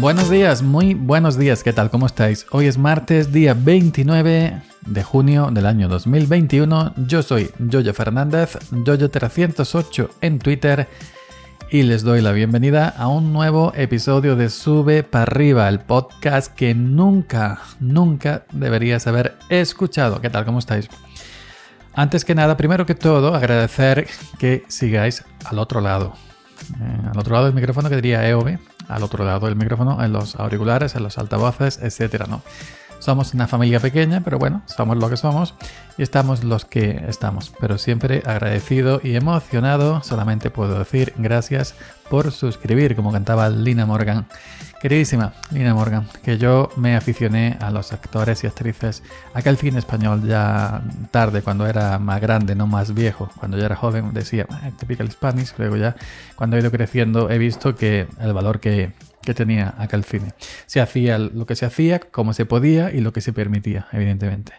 Buenos días, muy buenos días, ¿qué tal? ¿Cómo estáis? Hoy es martes, día 29 de junio del año 2021. Yo soy Jojo Fernández, Jojo308 en Twitter y les doy la bienvenida a un nuevo episodio de Sube para arriba, el podcast que nunca, nunca deberías haber escuchado. ¿Qué tal? ¿Cómo estáis? Antes que nada, primero que todo, agradecer que sigáis al otro lado. Eh, al otro lado del micrófono que diría EOB, al otro lado del micrófono, en los auriculares, en los altavoces, etcétera, ¿no? Somos una familia pequeña, pero bueno, somos lo que somos y estamos los que estamos. Pero siempre agradecido y emocionado, solamente puedo decir gracias por suscribir, como cantaba Lina Morgan. Queridísima Lina Morgan, que yo me aficioné a los actores y actrices, aquel cine español ya tarde, cuando era más grande, no más viejo. Cuando yo era joven decía, ah, typical Spanish, luego ya cuando he ido creciendo he visto que el valor que, que tenía aquel cine. Se hacía lo que se hacía, como se podía y lo que se permitía, evidentemente.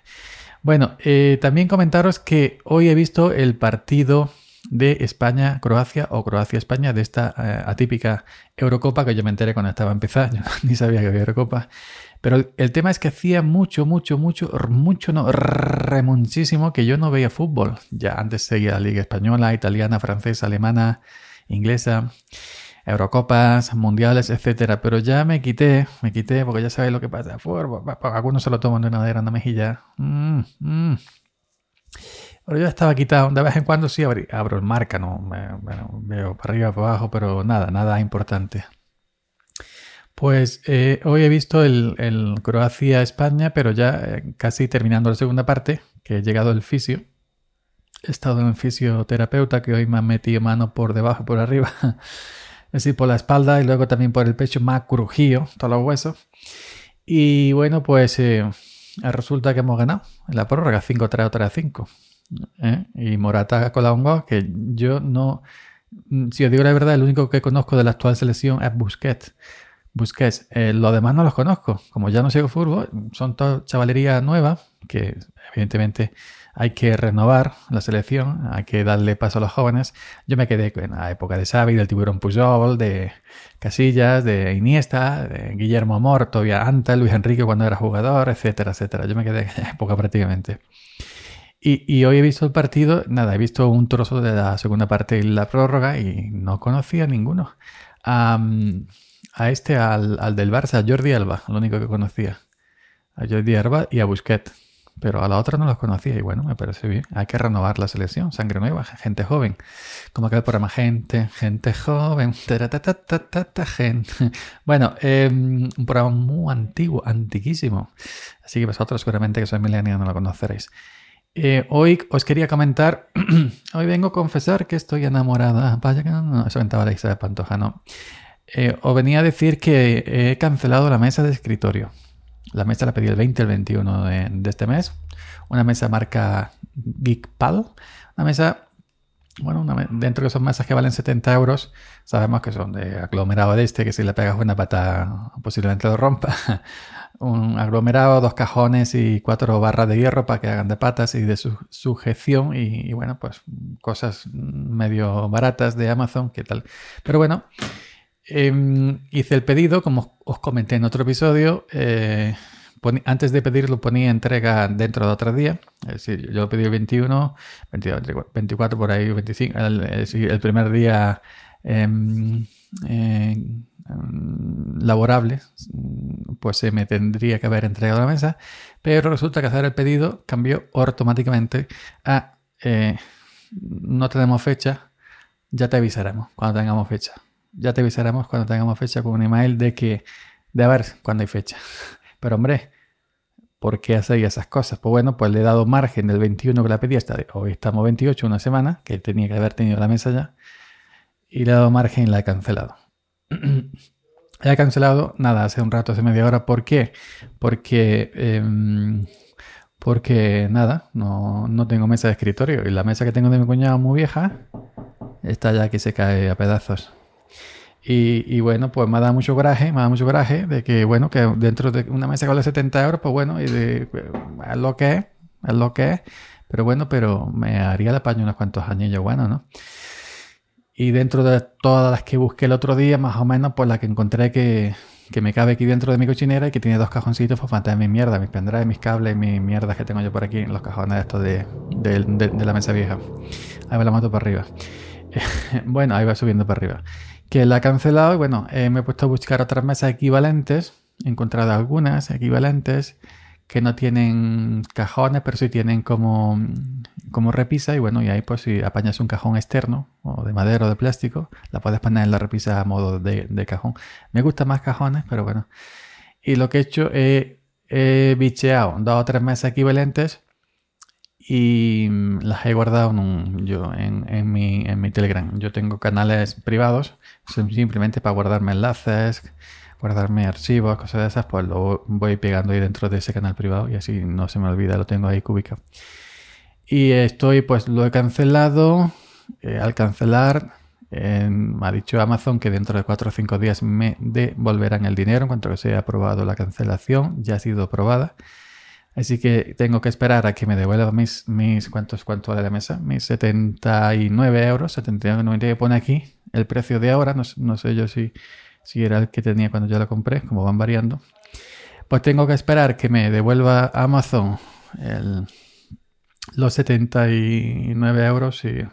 Bueno, eh, también comentaros que hoy he visto el partido de España-Croacia o Croacia-España de esta eh, atípica Eurocopa que yo me enteré cuando estaba empezando, yo ni sabía que había Eurocopa. Pero el, tema es que hacía mucho, mucho, mucho, mucho, no, remuchísimo que yo no veía fútbol. Ya antes seguía la Liga Española, Italiana, Francesa, Alemana, Inglesa, Eurocopas, Mundiales, etcétera. Pero ya me quité, me quité porque ya sabéis lo que pasa. Algunos se lo toman de una de una mejilla. Mm, mm. Pero yo estaba quitado. De vez en cuando sí abro, el marca, ¿no? veo para arriba, para abajo, pero nada, nada importante. Pues eh, hoy he visto el, Croacia-España, pero ya eh, casi terminando la segunda parte, que he llegado el fisio. He estado en fisioterapeuta, que hoy me ha metido mano por debajo y por arriba. es decir, por la espalda y luego también por el pecho, más crujido, todos los huesos. Y bueno, pues eh, resulta que hemos ganado en la prórroga 5-3 o 3-5. ¿eh? Y Morata con la hongo, que yo no. Si os digo la verdad, el único que conozco de la actual selección es Busquets. Busquets. Eh, los demás no los conozco. Como ya no sigo fútbol, son toda chavalería nueva, que evidentemente hay que renovar la selección, hay que darle paso a los jóvenes. Yo me quedé en la época de Xavi, del tiburón Pujol, de Casillas, de Iniesta, de Guillermo Amor, todavía antes, Luis Enrique cuando era jugador, etcétera, etcétera. Yo me quedé en esa época prácticamente. Y, hoy he visto el partido, nada, he visto un trozo de la segunda parte y la prórroga y no conocía a ninguno. a este, al, del Barça, a Jordi Alba, lo único que conocía. A Jordi Alba y a Busquets. Pero a la otra no los conocía y bueno, me parece bien. Hay que renovar la selección, sangre nueva, gente joven. Como aquel programa, gente, gente joven. gente. Bueno, em, un programa muy antiguo, antiquísimo. Así que vosotros seguramente que sois millennials no lo conoceréis. Eh, hoy os quería comentar, hoy vengo a confesar que estoy enamorada. Vaya que no, eso comentaba la de Pantoja, no. Eh, os venía a decir que he cancelado la mesa de escritorio. La mesa la pedí el 20 el 21 de, este mes. Una mesa marca GeekPal. Una mesa, bueno, dentro de esas mesas que valen 70 euros, sabemos que son de aglomerado de este, que si le pegas una pata posiblemente lo rompa. un aglomerado, dos cajones y cuatro barras de hierro para que hagan de patas y de su sujeción y, bueno, pues cosas medio baratas de Amazon, ¿qué tal? Pero bueno, em, hice el pedido, como os comenté en otro episodio, eh, antes de pedirlo ponía entrega dentro de otro día, es decir, yo pedí el 21, 24 por ahí, 25, el, el primer día... Em, eh, laborable, pues se me tendría que haber entregado la mesa, pero resulta que hacer el pedido cambió automáticamente a eh, no tenemos fecha, ya te avisaremos cuando tengamos fecha. Ya te avisaremos cuando tengamos fecha con un email de que, de a ver cuándo hay fecha. Pero hombre, ¿por qué hacéis esas cosas? Pues bueno, pues le he dado margen del 21 que la pedí hasta hoy estamos 28, una semana, que tenía que haber tenido la mesa ya, y le he dado margen y la he cancelado. He cancelado, nada, hace un rato, hace media hora. ¿Por qué? Porque, em, porque nada, no, no, tengo mesa de escritorio. Y la mesa que tengo de mi cuñado muy vieja está ya que se cae a pedazos. Y, bueno, pues me ha dado mucho coraje, me dado mucho coraje de que, bueno, que dentro de una mesa que vale 70 euros, pues bueno, de, es lo que es, es lo que es. Pero bueno, pero me haría la paño unos cuantos años bueno, ¿no? Y dentro de todas las que busqué el otro día, más o menos, pues la que encontré que, que me cabe aquí dentro de mi cochinera y que tiene dos cajoncitos para mantener mi mierda, mis pendrives, mis cables, mis mierdas que tengo yo por aquí en los cajones estos de, de, la mesa vieja. Ahí va la moto para arriba. bueno, ahí va subiendo para arriba. Que la ha cancelado y bueno, eh, me he puesto a buscar otras mesas equivalentes. He encontrado algunas equivalentes que no tienen cajones, pero sí tienen como, como repisa. Y bueno, y ahí pues si apañas un cajón externo, o de madera o de plástico, la puedes poner en la repisa a modo de, cajón. Me gustan más cajones, pero bueno. Y lo que he hecho, he, he bicheado dos o tres mesas equivalentes y las he guardado en, yo, en, mi, en mi Telegram. Yo tengo canales privados, simplemente para guardarme enlaces guardarme archivos, cosas de esas, pues lo voy pegando ahí dentro de ese canal privado y así no se me olvida, lo tengo ahí cúbica. Y estoy, pues lo he cancelado. Eh, al cancelar, me ha dicho Amazon que dentro de 4 o 5 días me devolverán el dinero en cuanto que se haya aprobado la cancelación, ya ha sido aprobada. Así que tengo que esperar a que me devuelva mis, mis ¿cuántos, cuánto vale la mesa? Mis 79 euros, 79,90 que pone aquí, el precio de ahora, no, no sé yo si si era el que tenía cuando yo la compré, como van variando, pues tengo que esperar que me devuelva Amazon los 79 euros y va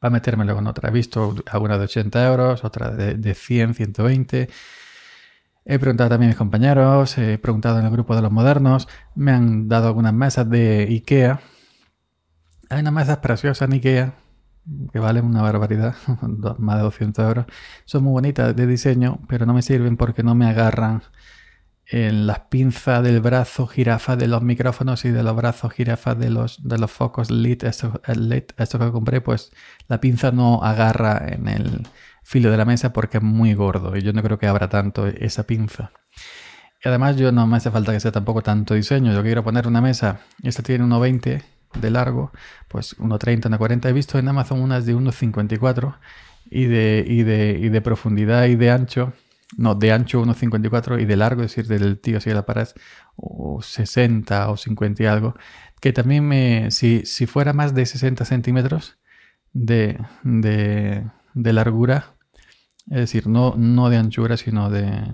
a metérmelo con otra. He visto alguna de 80 euros, otra de, de 100, 120. He preguntado también a mis compañeros, he preguntado en el grupo de los modernos, me han dado algunas mesas de IKEA. Hay unas mesas preciosas en IKEA que valen una barbaridad, más de 200 euros. Son muy bonitas de diseño, pero no me sirven porque no me agarran en las pinzas del brazo jirafa de los micrófonos y de los brazos jirafas de los, de los focos LED, estos, LED, esto que compré, pues la pinza no agarra en el filo de la mesa porque es muy gordo y yo no creo que abra tanto esa pinza. Y además yo no me hace falta que sea tampoco tanto diseño, yo quiero poner una mesa, esta tiene 1,20 de largo, pues 1,30, 1,40. He visto en Amazon unas de 1,54 y de, y, de, y de profundidad y de ancho, no, de ancho 1,54 y de largo, es decir, del tío de la pared, o 60 o 50 y algo, que también me, si, si fuera más de 60 centímetros de, de, de largura, es decir, no, no de anchura, sino de,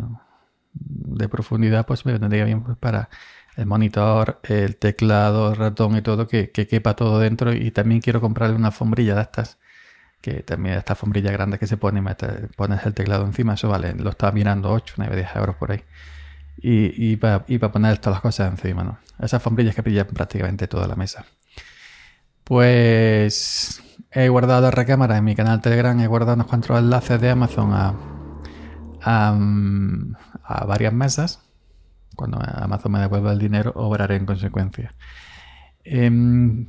de profundidad, pues me vendría bien pues, para el monitor, el teclado, el ratón y todo, que, quepa todo dentro. Y también quiero comprarle una alfombrilla de estas, que también esta alfombrilla grande que se pone, pones el teclado encima, eso vale, lo estaba mirando 8, 9, 10 euros por ahí. Y, y para poner todas las cosas encima, ¿no? Esas alfombrillas que pillan prácticamente toda la mesa. Pues he guardado la recámara en mi canal Telegram, he guardado unos cuantos enlaces de Amazon a, a varias mesas cuando Amazon me devuelva el dinero, obraré en consecuencia. Em,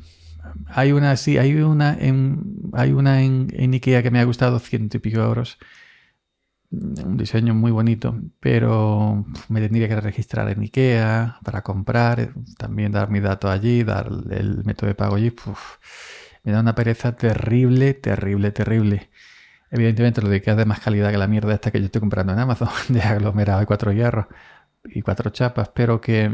hay una, sí, hay una en, hay una en, Ikea que me ha gustado, ciento y pico euros. Un diseño muy bonito, pero me tendría que registrar en Ikea para comprar, también dar mi dato allí, dar el método de pago allí. Me da una pereza terrible, terrible, terrible. Evidentemente lo de Ikea es de más calidad que la mierda esta que yo estoy comprando en Amazon, de aglomerado de cuatro hierros y cuatro chapas, pero que eh,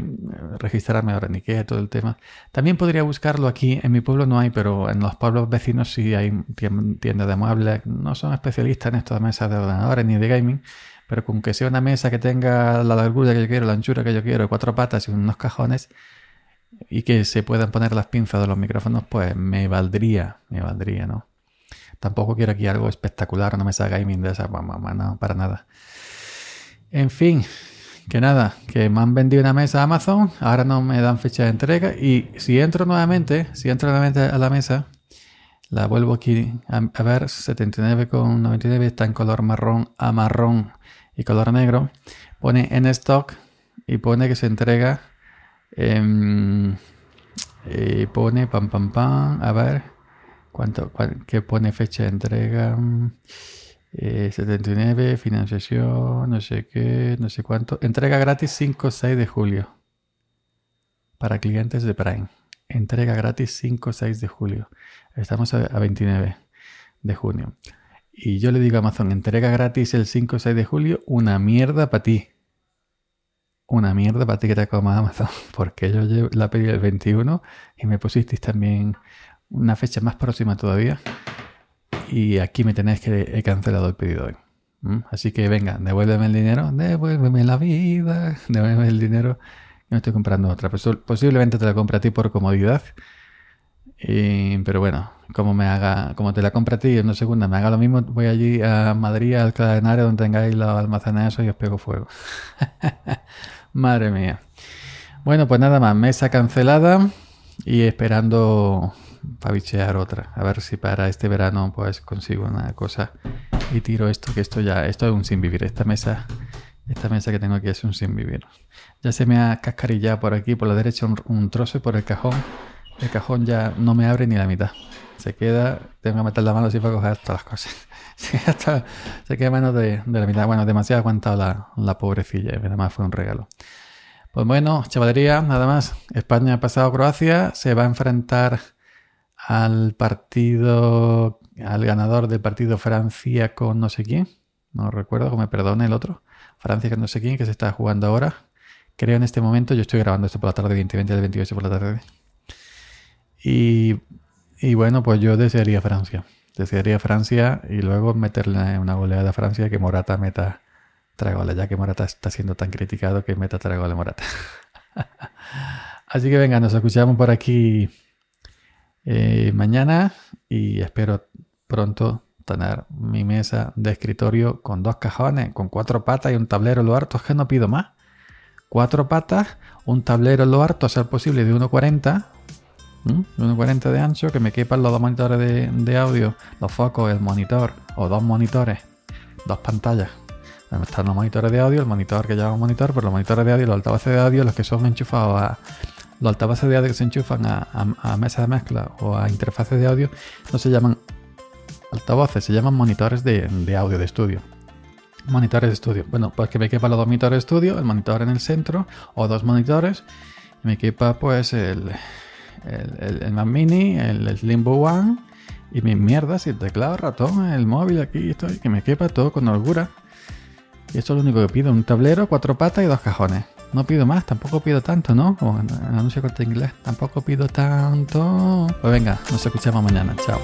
registrarme ahora en Ikea todo el tema. También podría buscarlo aquí, en mi pueblo no hay, pero en los pueblos vecinos sí hay tiendas de muebles. No son especialistas en estas mesas de ordenadores ni de gaming, pero con que sea una mesa que tenga la largura que yo quiero, la anchura que yo quiero, cuatro patas y unos cajones, y que se puedan poner las pinzas de los micrófonos, pues me valdría, me valdría, ¿no? Tampoco quiero aquí algo espectacular, una mesa gaming de esa, no, para nada. En fin, que nada, que me han vendido una mesa a Amazon, ahora no me dan fecha de entrega y si entro nuevamente, si entro nuevamente a la mesa, la vuelvo aquí a, ver, 79,99 está en color marrón a marrón y color negro, pone en stock y pone que se entrega y pone pam pam pam, a ver, cuánto, qué pone fecha de entrega. 79, eh, financiación, no sé qué, no sé cuánto. Entrega gratis 5 6 de julio. Para clientes de Prime. Entrega gratis 5 6 de julio. Estamos a, 29 de junio. Y yo le digo a Amazon, entrega gratis el 5 6 de julio, una mierda para ti. Una mierda para ti que te coma Amazon. Porque yo la pedí el 21 y me pusisteis también una fecha más próxima todavía y aquí me tenéis que he cancelado el pedido hoy. Así que venga, devuélveme el dinero, devuélveme la vida, devuélveme el dinero. No estoy comprando otra. Posiblemente te la compre a ti por comodidad. Pero bueno, como me haga, como te la compre a ti en una segunda, me haga lo mismo, voy allí a Madrid, al cadenario donde tengáis los almacenes y os pego fuego. Madre mía. Bueno, pues nada más, mesa cancelada y esperando para bichear otra. A ver si para este verano pues consigo una cosa y tiro esto, que esto ya, esto es un sin vivir. Esta mesa, esta mesa que tengo aquí es un sin vivir. Ya se me ha cascarillado por aquí, por la derecha, un, trozo por el cajón. El cajón ya no me abre ni la mitad. Se queda, tengo que meter la mano así para coger todas las cosas. se queda menos de, la mitad. Bueno, demasiado aguantado la, la pobrecilla. Nada más fue un regalo. Pues bueno, chavalería, nada más. España ha pasado a Croacia, se va a enfrentar al partido, al ganador del partido Francia con no sé quién, no recuerdo, que me perdone el otro, Francia con no sé quién, que se está jugando ahora. Creo en este momento, yo estoy grabando esto por la tarde, 2020 del 28 por la tarde. Y, bueno, pues yo desearía Francia. Desearía Francia y luego meterle una goleada a Francia que Morata meta tres goles, ya que Morata está siendo tan criticado que meta tres goles Morata. Así que venga, nos escuchamos por aquí eh, mañana y espero pronto tener mi mesa de escritorio con dos cajones, con cuatro patas y un tablero lo harto. Es que no pido más. Cuatro patas, un tablero lo harto, a ser posible de 1,40. 1,40 de ancho, que me quepan los dos monitores de, audio, los focos, el monitor, o dos monitores, dos pantallas. Están los monitores de audio, el monitor que lleva un monitor, pero los monitores de audio, los altavoces de audio, los que son enchufados a, los altavoces de audio que se enchufan a, a, mesa de mezcla o a interfaces de audio no se llaman altavoces, se llaman monitores de, audio de estudio. Monitores de estudio. Bueno, pues que me quepa los dos monitores de estudio, el monitor en el centro o dos monitores. Y me quepa pues el, el, el, Mac Mini, el, Limbo One y mis mierdas y el teclado, ratón, el móvil aquí, estoy, que me quepa todo con holgura. Y esto es lo único que pido, un tablero, cuatro patas y dos cajones. No pido más, tampoco pido tanto, ¿no? Como en el anuncio corte inglés, tampoco pido tanto. Pues venga, nos escuchamos mañana. Chao.